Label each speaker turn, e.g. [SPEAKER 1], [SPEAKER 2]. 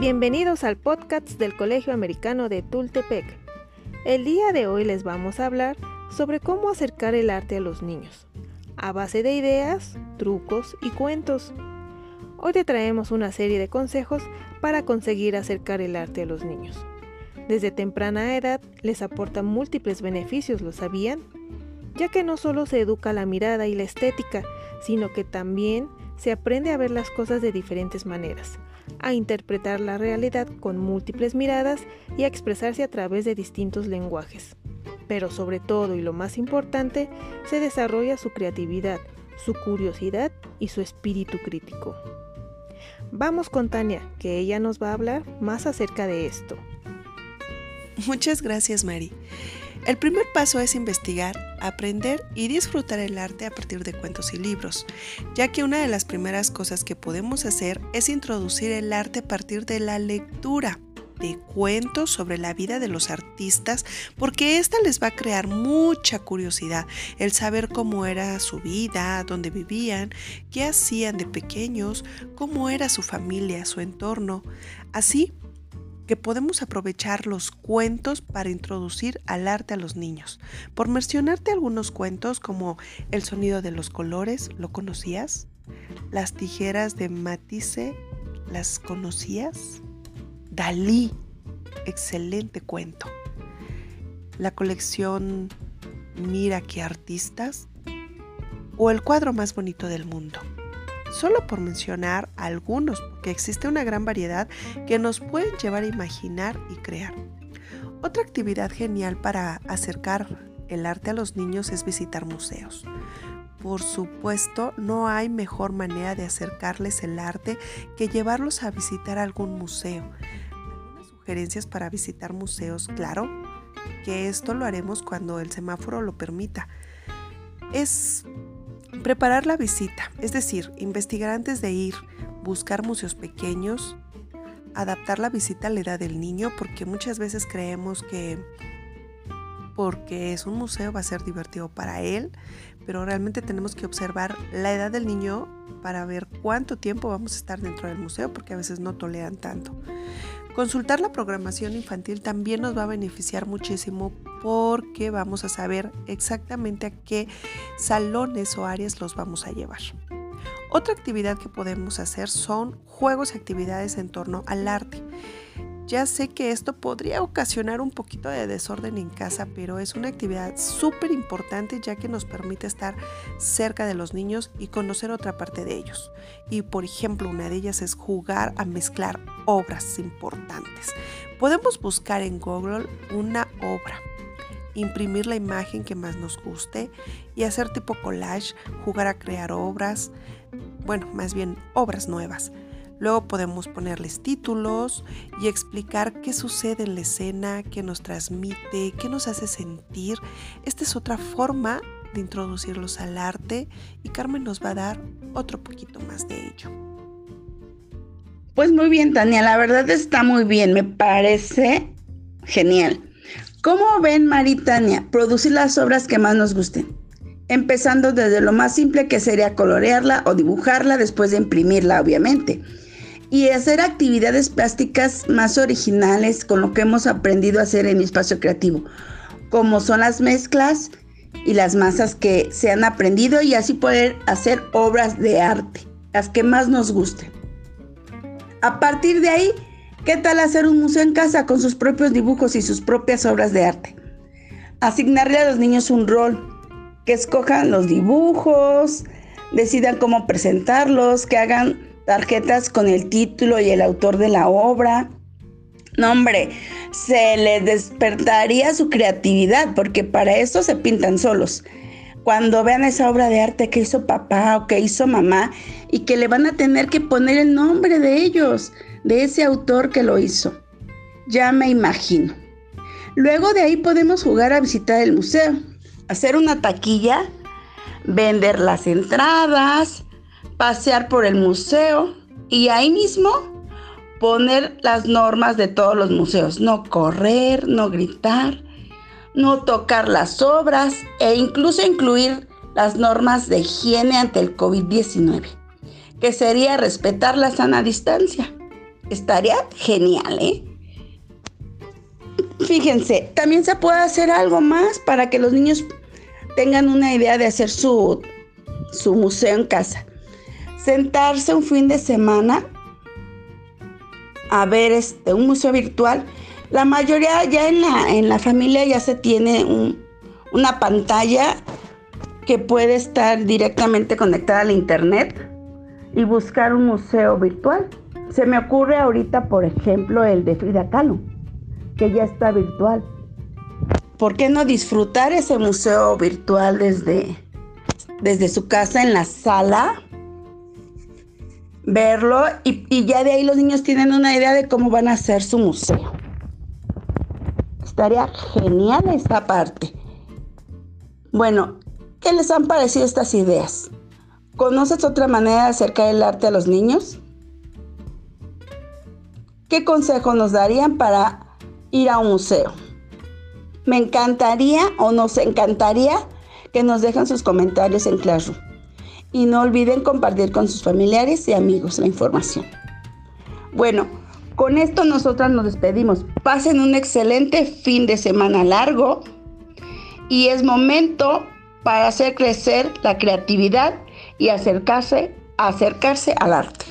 [SPEAKER 1] Bienvenidos al podcast del Colegio Americano de Tultepec. El día de hoy les vamos a hablar sobre cómo acercar el arte a los niños, a base de ideas, trucos y cuentos. Hoy te traemos una serie de consejos para conseguir acercar el arte a los niños. Desde temprana edad les aporta múltiples beneficios, ¿lo sabían? Ya que no solo se educa la mirada y la estética, sino que también se aprende a ver las cosas de diferentes maneras, a interpretar la realidad con múltiples miradas y a expresarse a través de distintos lenguajes. Pero sobre todo y lo más importante, se desarrolla su creatividad, su curiosidad y su espíritu crítico. Vamos con Tania, que ella nos va a hablar más acerca de esto.
[SPEAKER 2] Muchas gracias, Mari. El primer paso es investigar, aprender y disfrutar el arte a partir de cuentos y libros, ya que una de las primeras cosas que podemos hacer es introducir el arte a partir de la lectura de cuentos sobre la vida de los artistas, porque esta les va a crear mucha curiosidad, el saber cómo era su vida, dónde vivían, qué hacían de pequeños, cómo era su familia, su entorno. Así que podemos aprovechar los cuentos para introducir al arte a los niños. Por mencionarte algunos cuentos como El sonido de los colores, ¿lo conocías? Las tijeras de Matisse, ¿las conocías? Dalí, excelente cuento. La colección Mira qué artistas o el cuadro más bonito del mundo solo por mencionar algunos, porque existe una gran variedad que nos pueden llevar a imaginar y crear. Otra actividad genial para acercar el arte a los niños es visitar museos. Por supuesto, no hay mejor manera de acercarles el arte que llevarlos a visitar algún museo. Algunas sugerencias para visitar museos, claro, que esto lo haremos cuando el semáforo lo permita. Es Preparar la visita, es decir, investigar antes de ir, buscar museos pequeños, adaptar la visita a la edad del niño, porque muchas veces creemos que porque es un museo va a ser divertido para él, pero realmente tenemos que observar la edad del niño para ver cuánto tiempo vamos a estar dentro del museo, porque a veces no toleran tanto. Consultar la programación infantil también nos va a beneficiar muchísimo porque vamos a saber exactamente a qué salones o áreas los vamos a llevar. Otra actividad que podemos hacer son juegos y actividades en torno al arte. Ya sé que esto podría ocasionar un poquito de desorden en casa, pero es una actividad súper importante ya que nos permite estar cerca de los niños y conocer otra parte de ellos. Y por ejemplo, una de ellas es jugar a mezclar obras importantes. Podemos buscar en Google una obra imprimir la imagen que más nos guste y hacer tipo collage, jugar a crear obras, bueno, más bien obras nuevas. Luego podemos ponerles títulos y explicar qué sucede en la escena, qué nos transmite, qué nos hace sentir. Esta es otra forma de introducirlos al arte y Carmen nos va a dar otro poquito más de ello.
[SPEAKER 3] Pues muy bien, Tania, la verdad está muy bien, me parece genial. ¿Cómo ven, Maritania, producir las obras que más nos gusten? Empezando desde lo más simple que sería colorearla o dibujarla después de imprimirla, obviamente y hacer actividades plásticas más originales con lo que hemos aprendido a hacer en mi espacio creativo, como son las mezclas y las masas que se han aprendido y así poder hacer obras de arte, las que más nos gusten. A partir de ahí, ¿qué tal hacer un museo en casa con sus propios dibujos y sus propias obras de arte? Asignarle a los niños un rol, que escojan los dibujos, decidan cómo presentarlos, que hagan tarjetas con el título y el autor de la obra. No, hombre, se les despertaría su creatividad, porque para eso se pintan solos. Cuando vean esa obra de arte que hizo papá o que hizo mamá y que le van a tener que poner el nombre de ellos, de ese autor que lo hizo. Ya me imagino. Luego de ahí podemos jugar a visitar el museo, hacer una taquilla, vender las entradas, pasear por el museo y ahí mismo poner las normas de todos los museos. No correr, no gritar, no tocar las obras e incluso incluir las normas de higiene ante el COVID-19, que sería respetar la sana distancia. Estaría genial, ¿eh? Fíjense, también se puede hacer algo más para que los niños tengan una idea de hacer su, su museo en casa. Sentarse un fin de semana a ver este, un museo virtual. La mayoría ya en la, en la familia ya se tiene una pantalla que puede estar directamente conectada al internet y buscar un museo virtual. Se me ocurre ahorita, por ejemplo, el de Frida Kahlo, que ya está virtual. ¿Por qué no disfrutar ese museo virtual desde, desde su casa en la sala? Verlo y, ya de ahí los niños tienen una idea de cómo van a hacer su museo. Estaría genial esta parte. Bueno, ¿qué les han parecido estas ideas? ¿Conoces otra manera de acercar el arte a los niños? ¿Qué consejo nos darían para ir a un museo? Me encantaría o nos encantaría que nos dejen sus comentarios en Classroom. Y no olviden compartir con sus familiares y amigos la información. Bueno, con esto nosotras nos despedimos. Pasen un excelente fin de semana largo y es momento para hacer crecer la creatividad y acercarse, acercarse al arte.